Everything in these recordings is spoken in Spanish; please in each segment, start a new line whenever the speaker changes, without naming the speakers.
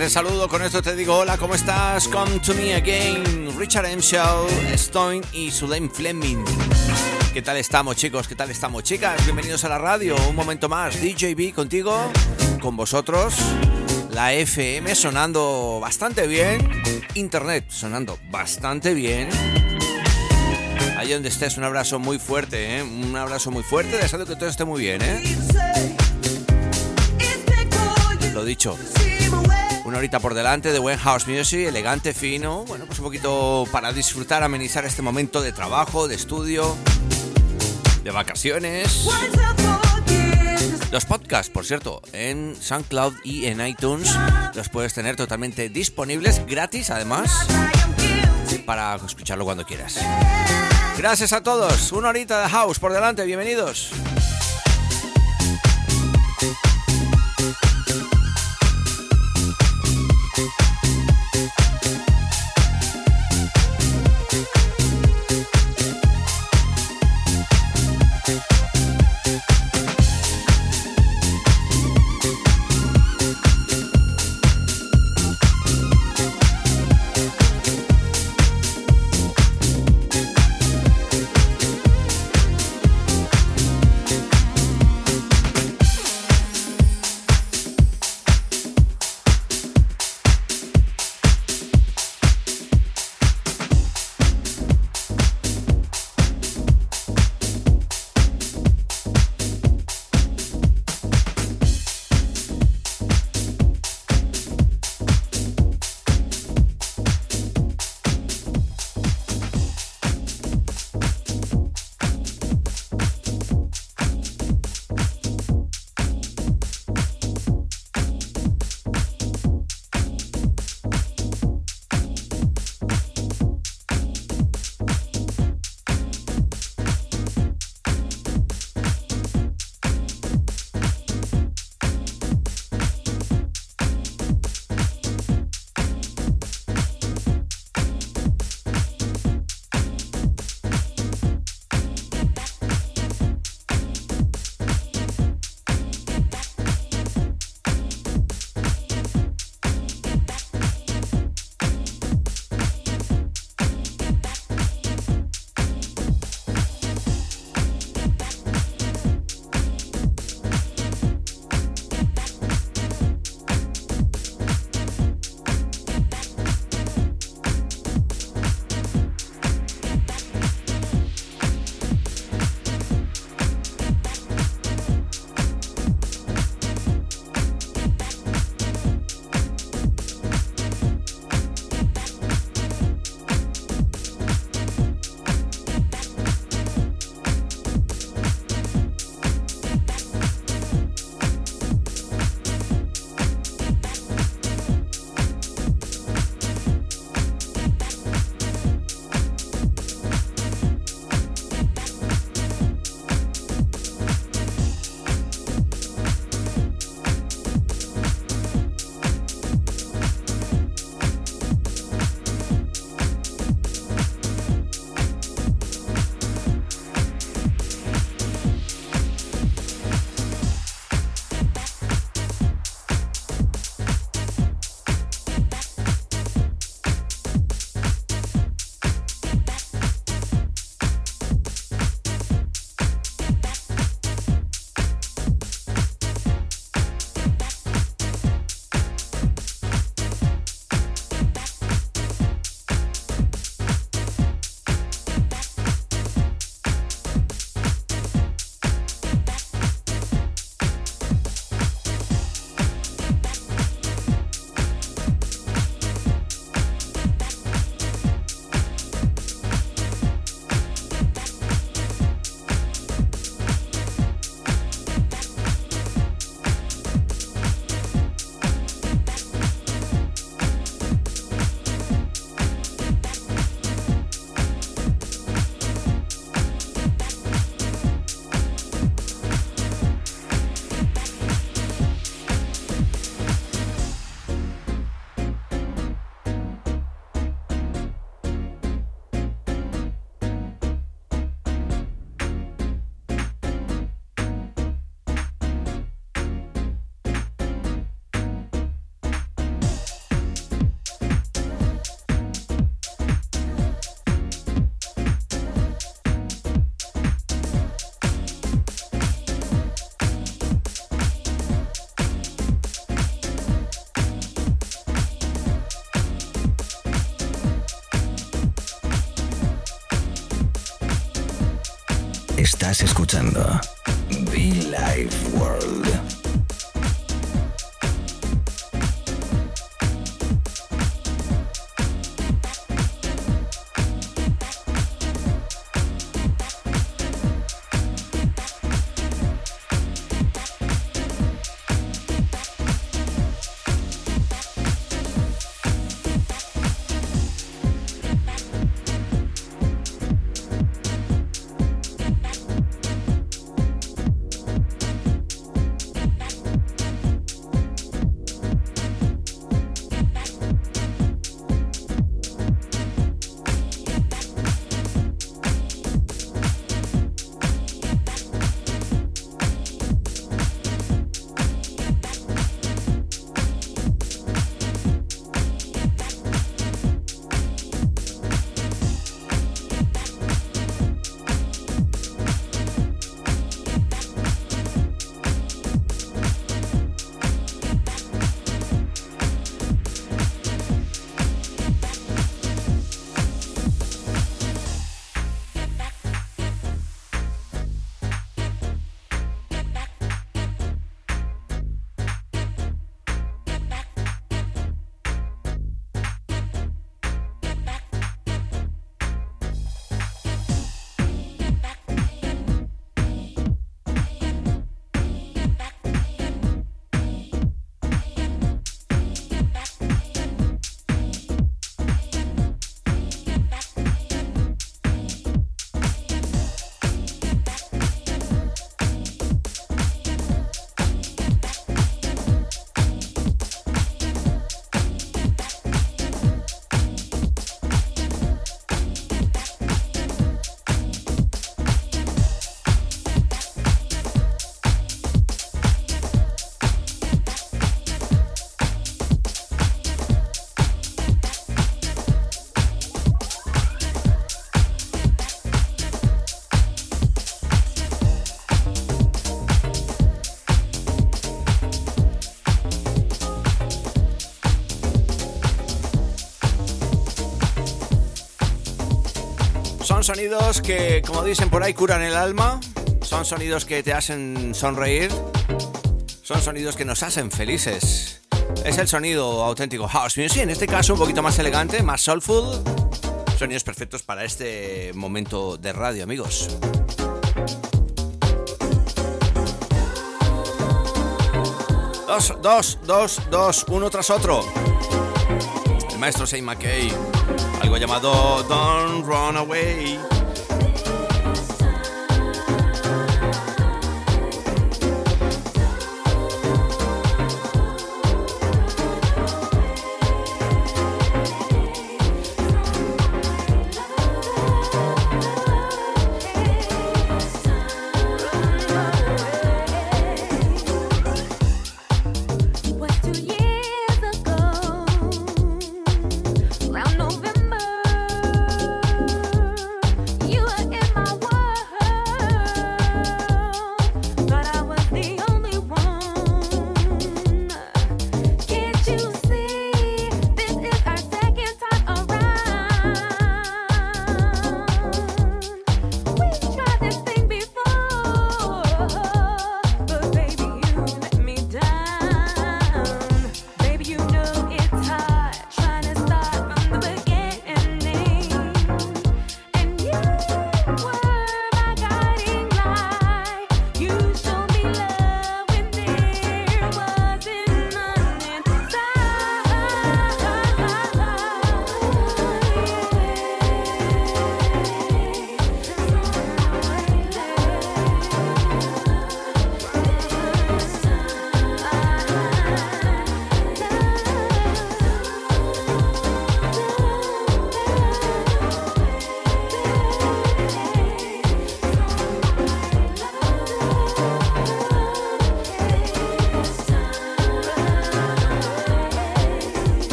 te saludo, con esto te digo hola, ¿cómo estás? Come to me again, Richard M. Show, Stone y Sulaim Fleming. ¿Qué tal estamos chicos? ¿Qué tal estamos chicas? Bienvenidos a la radio, un momento más, DJB contigo, con vosotros, la FM sonando bastante bien, Internet sonando bastante bien. Allí donde estés, un abrazo muy fuerte, ¿eh? un abrazo muy fuerte, deseando que todo esté muy bien. ¿eh? Lo dicho, horita por delante de buen house music, elegante, fino, bueno, pues un poquito para disfrutar, amenizar este momento de trabajo, de estudio, de vacaciones. Los podcasts, por cierto, en SoundCloud y en iTunes los puedes tener totalmente disponibles, gratis además, para escucharlo cuando quieras. Gracias a todos, una horita de house por delante, bienvenidos.
Escuchando
sonidos que, como dicen por ahí, curan el alma. Son sonidos que te hacen sonreír. Son sonidos que nos hacen felices. Es el sonido auténtico house music, en este caso un poquito más elegante, más soulful. Sonidos perfectos para este momento de radio, amigos. Dos, dos, dos, dos, uno tras otro. El maestro Say McKay algo llamado Don't Run Away.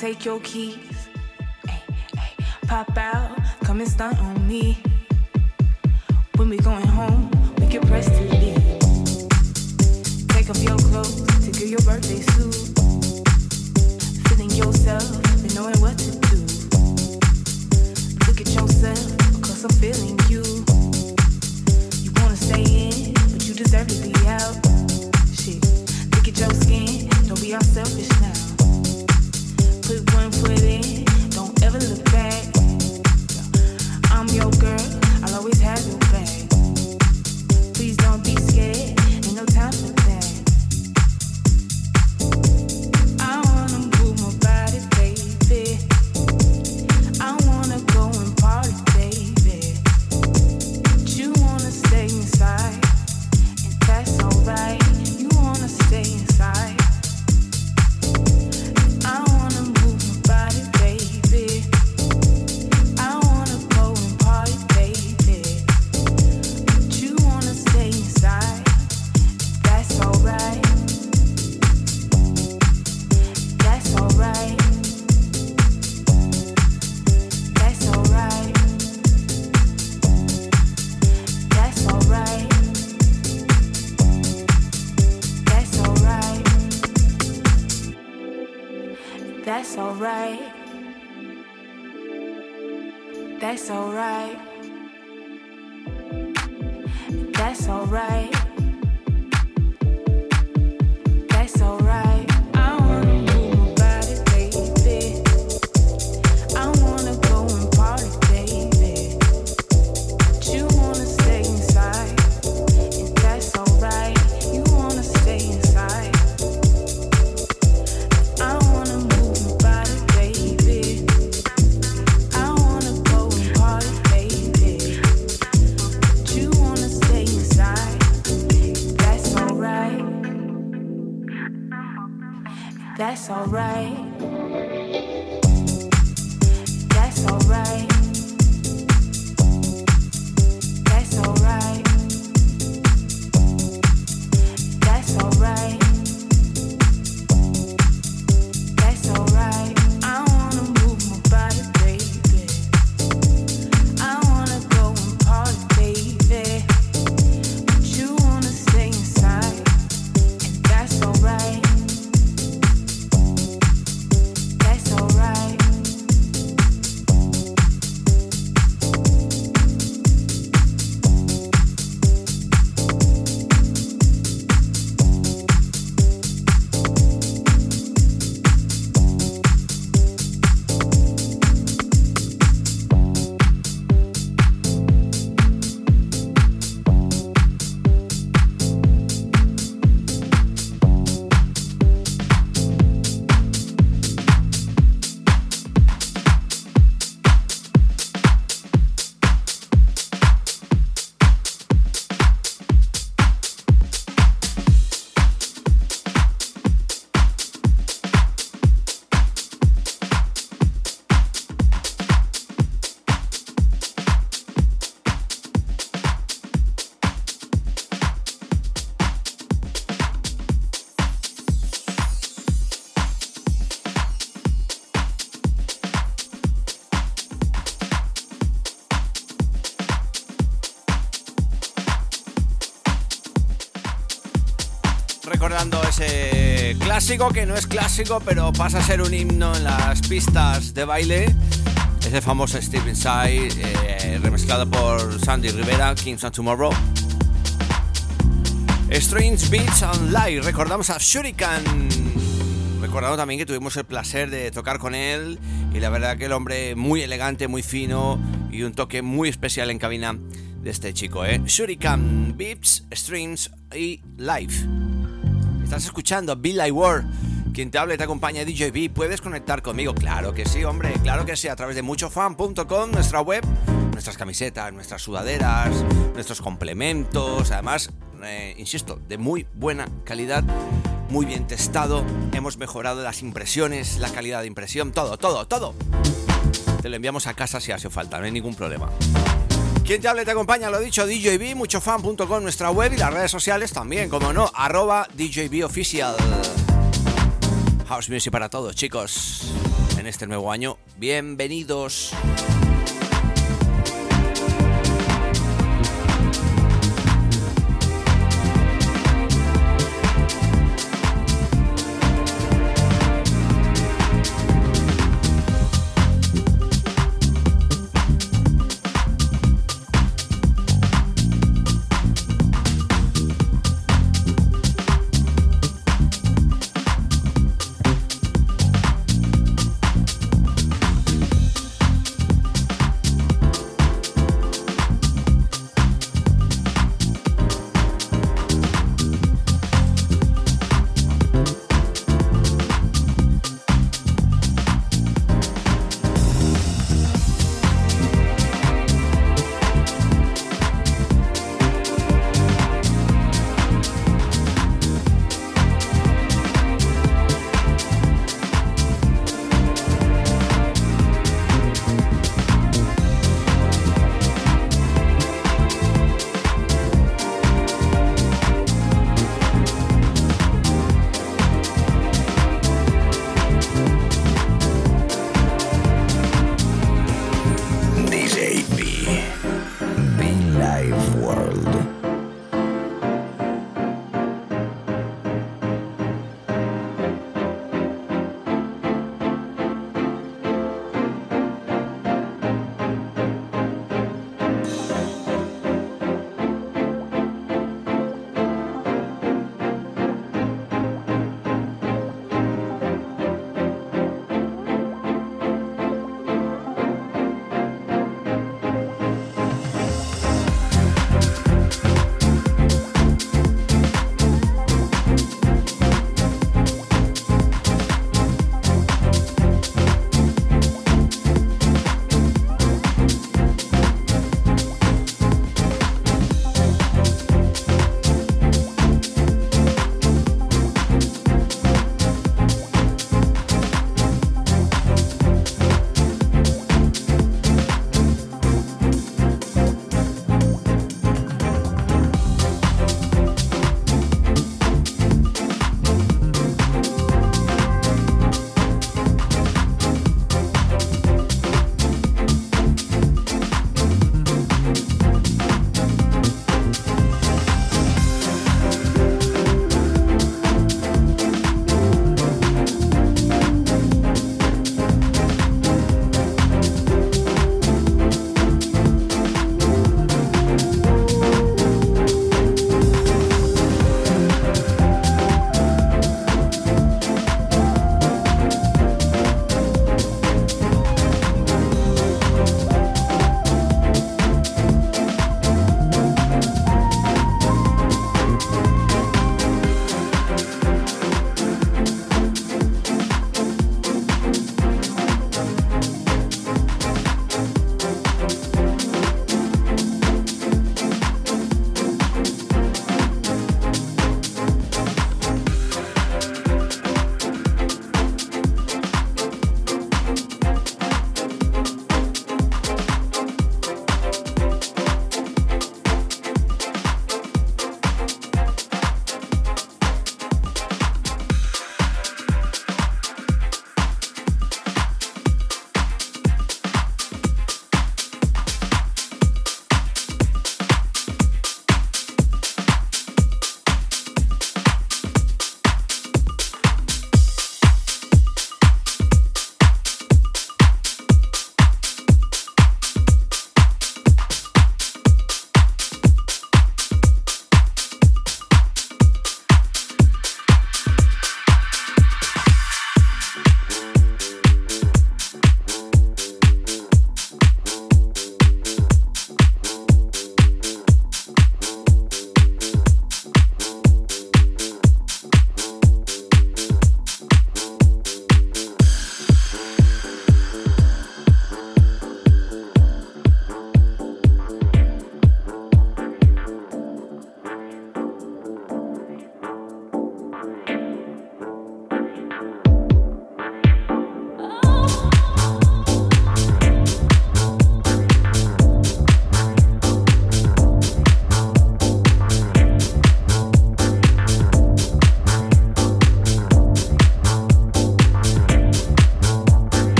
Take your keys. Pop out, come and stunt on me. When we going home, we can press to leave. Take off your clothes to get your birthday suit. Feeling yourself and knowing what to do. Look at yourself, because I'm feeling you. You wanna stay in, but you deserve to be out. Shit, look at your skin, so we are selfish now.
Que no es clásico, pero pasa a ser un himno en las pistas de baile. Ese famoso Steve Inside, eh, remezclado por Sandy Rivera, Kings of Tomorrow. Strange Beats Online, recordamos a Shuriken. Recordamos también que tuvimos el placer de tocar con él y la verdad que el hombre muy elegante, muy fino y un toque muy especial en cabina de este chico, ¿eh? Shuriken, Beats, Streams y Live. Estás escuchando Bill Like World. Quien te habla y te acompaña DJB, ¿puedes conectar conmigo? Claro que sí, hombre, claro que sí, a través de muchofan.com, nuestra web, nuestras camisetas, nuestras sudaderas, nuestros complementos, además, eh, insisto, de muy buena calidad, muy bien testado, hemos mejorado las impresiones, la calidad de impresión, todo, todo, todo. Te lo enviamos a casa si hace falta, no hay ningún problema. Quien te habla y te acompaña, lo dicho, DJB, muchofan.com, nuestra web y las redes sociales también, como no, arroba DJB Official. House Music para todos, chicos. En este nuevo año, bienvenidos.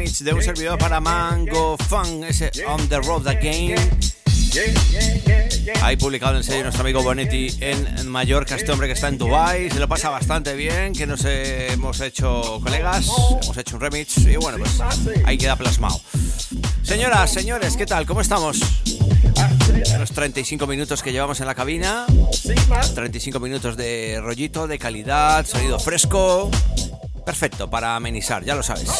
Remix de un servidor para Mango Fun, ese On the Road Again. Ahí publicado en serio nuestro amigo Bonetti en Mallorca, este hombre que está en Dubai, se lo pasa bastante bien, que nos hemos hecho colegas, hemos hecho un remix y bueno, pues ahí queda plasmado. Señoras, señores, ¿qué tal? ¿Cómo estamos? Los 35 minutos que llevamos en la cabina, 35 minutos de rollito, de calidad, sonido fresco, Perfecto, para amenizar, ya lo sabes.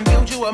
And build you a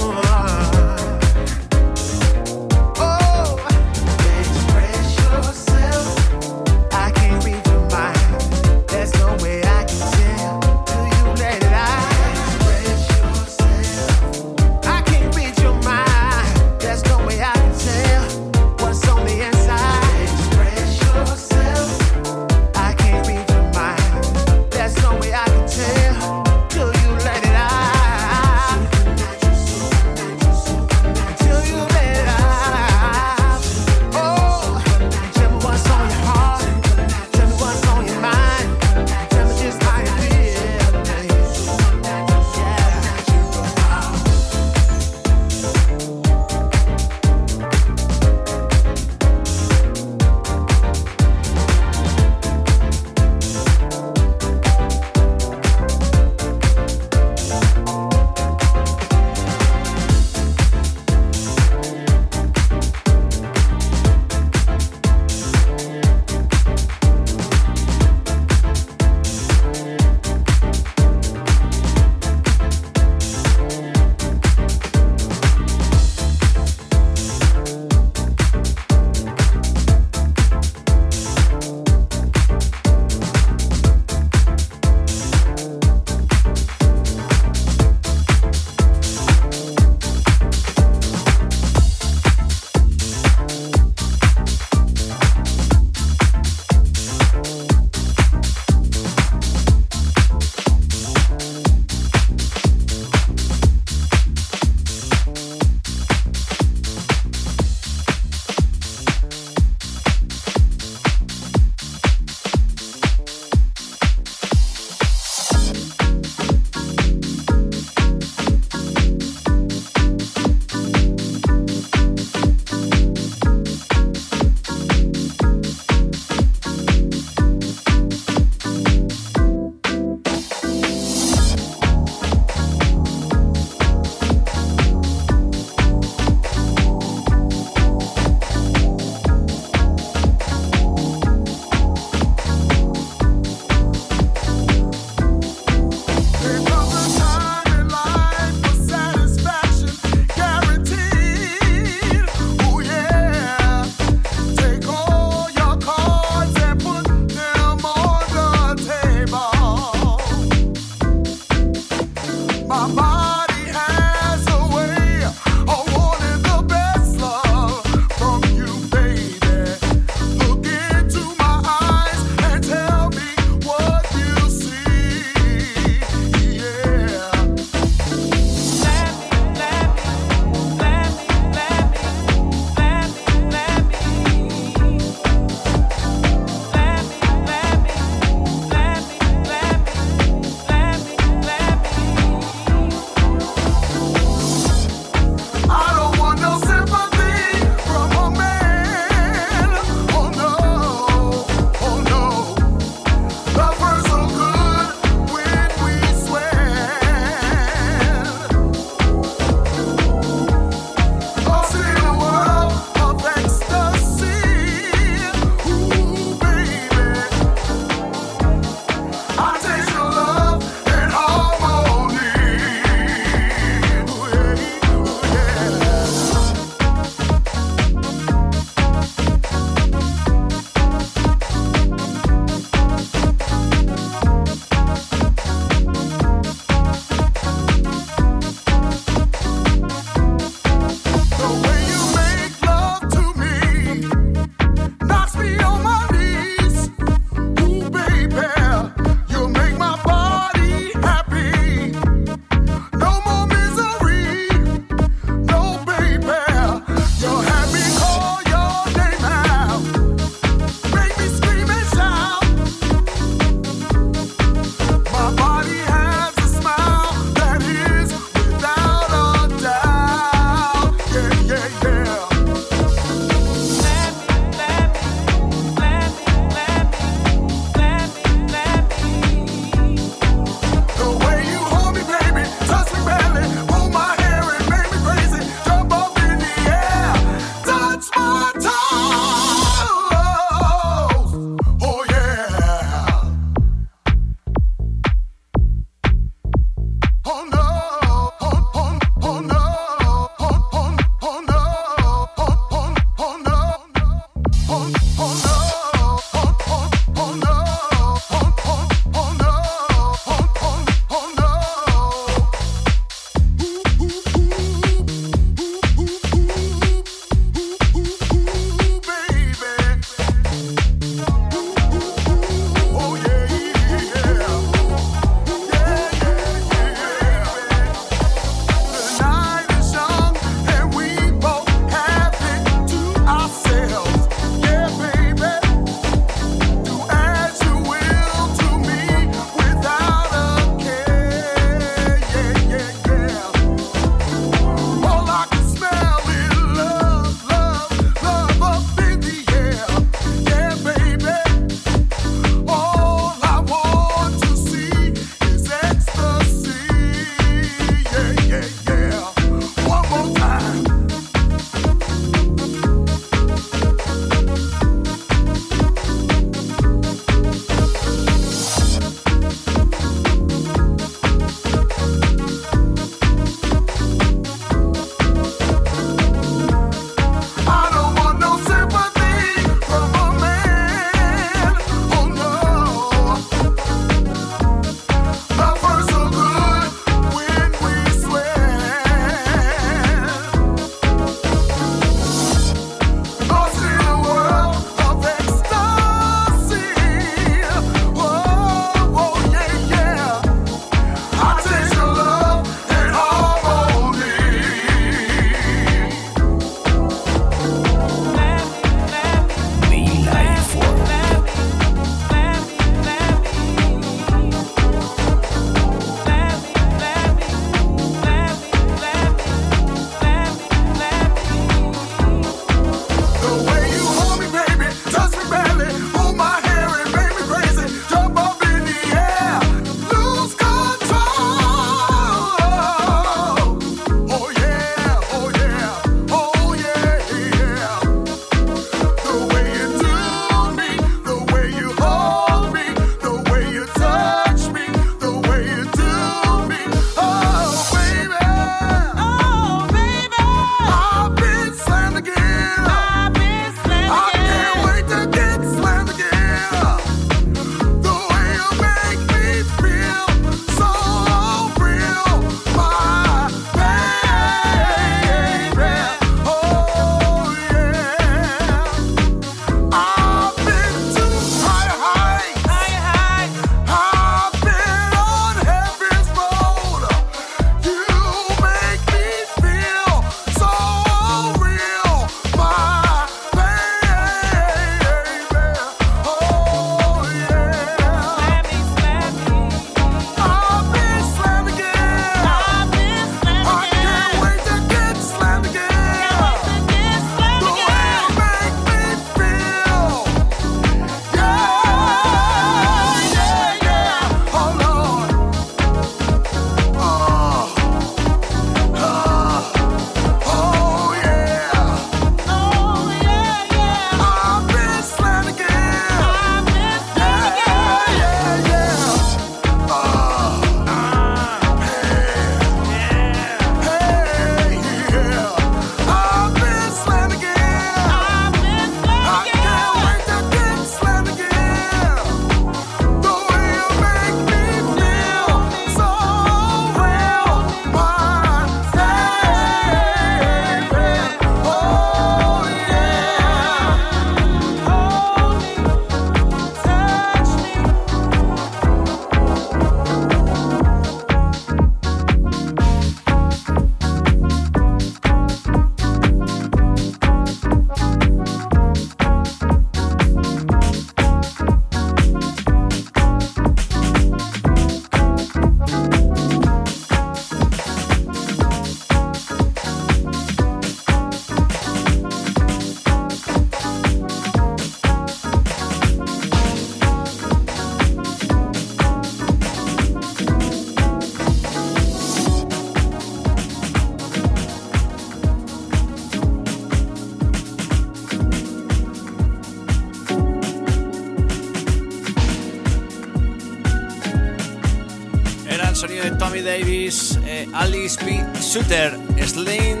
Alice P. Suter, Sling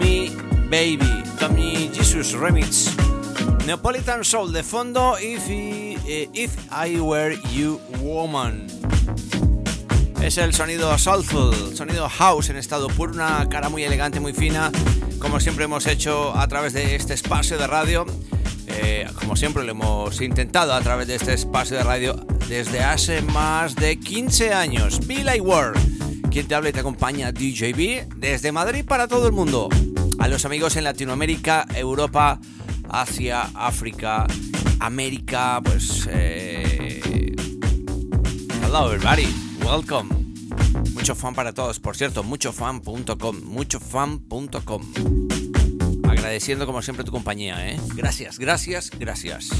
Me Baby, Tommy Jesus Remix, Neapolitan Soul de fondo, If, eh, If I Were You Woman. Es el sonido soulful, sonido house en estado puro, una cara muy elegante, muy fina, como siempre hemos hecho a través de este espacio de radio. Eh, como siempre lo hemos intentado a través de este espacio de radio desde hace más de 15 años. Billy Ward, quien te habla y te acompaña DJB desde Madrid para todo el mundo. A los amigos en Latinoamérica, Europa, Asia, África, América, pues... Eh... Hello everybody, welcome. Mucho fan para todos, por cierto, muchofan.com, muchofan.com. Agradeciendo como siempre tu compañía, ¿eh? Gracias, gracias, gracias.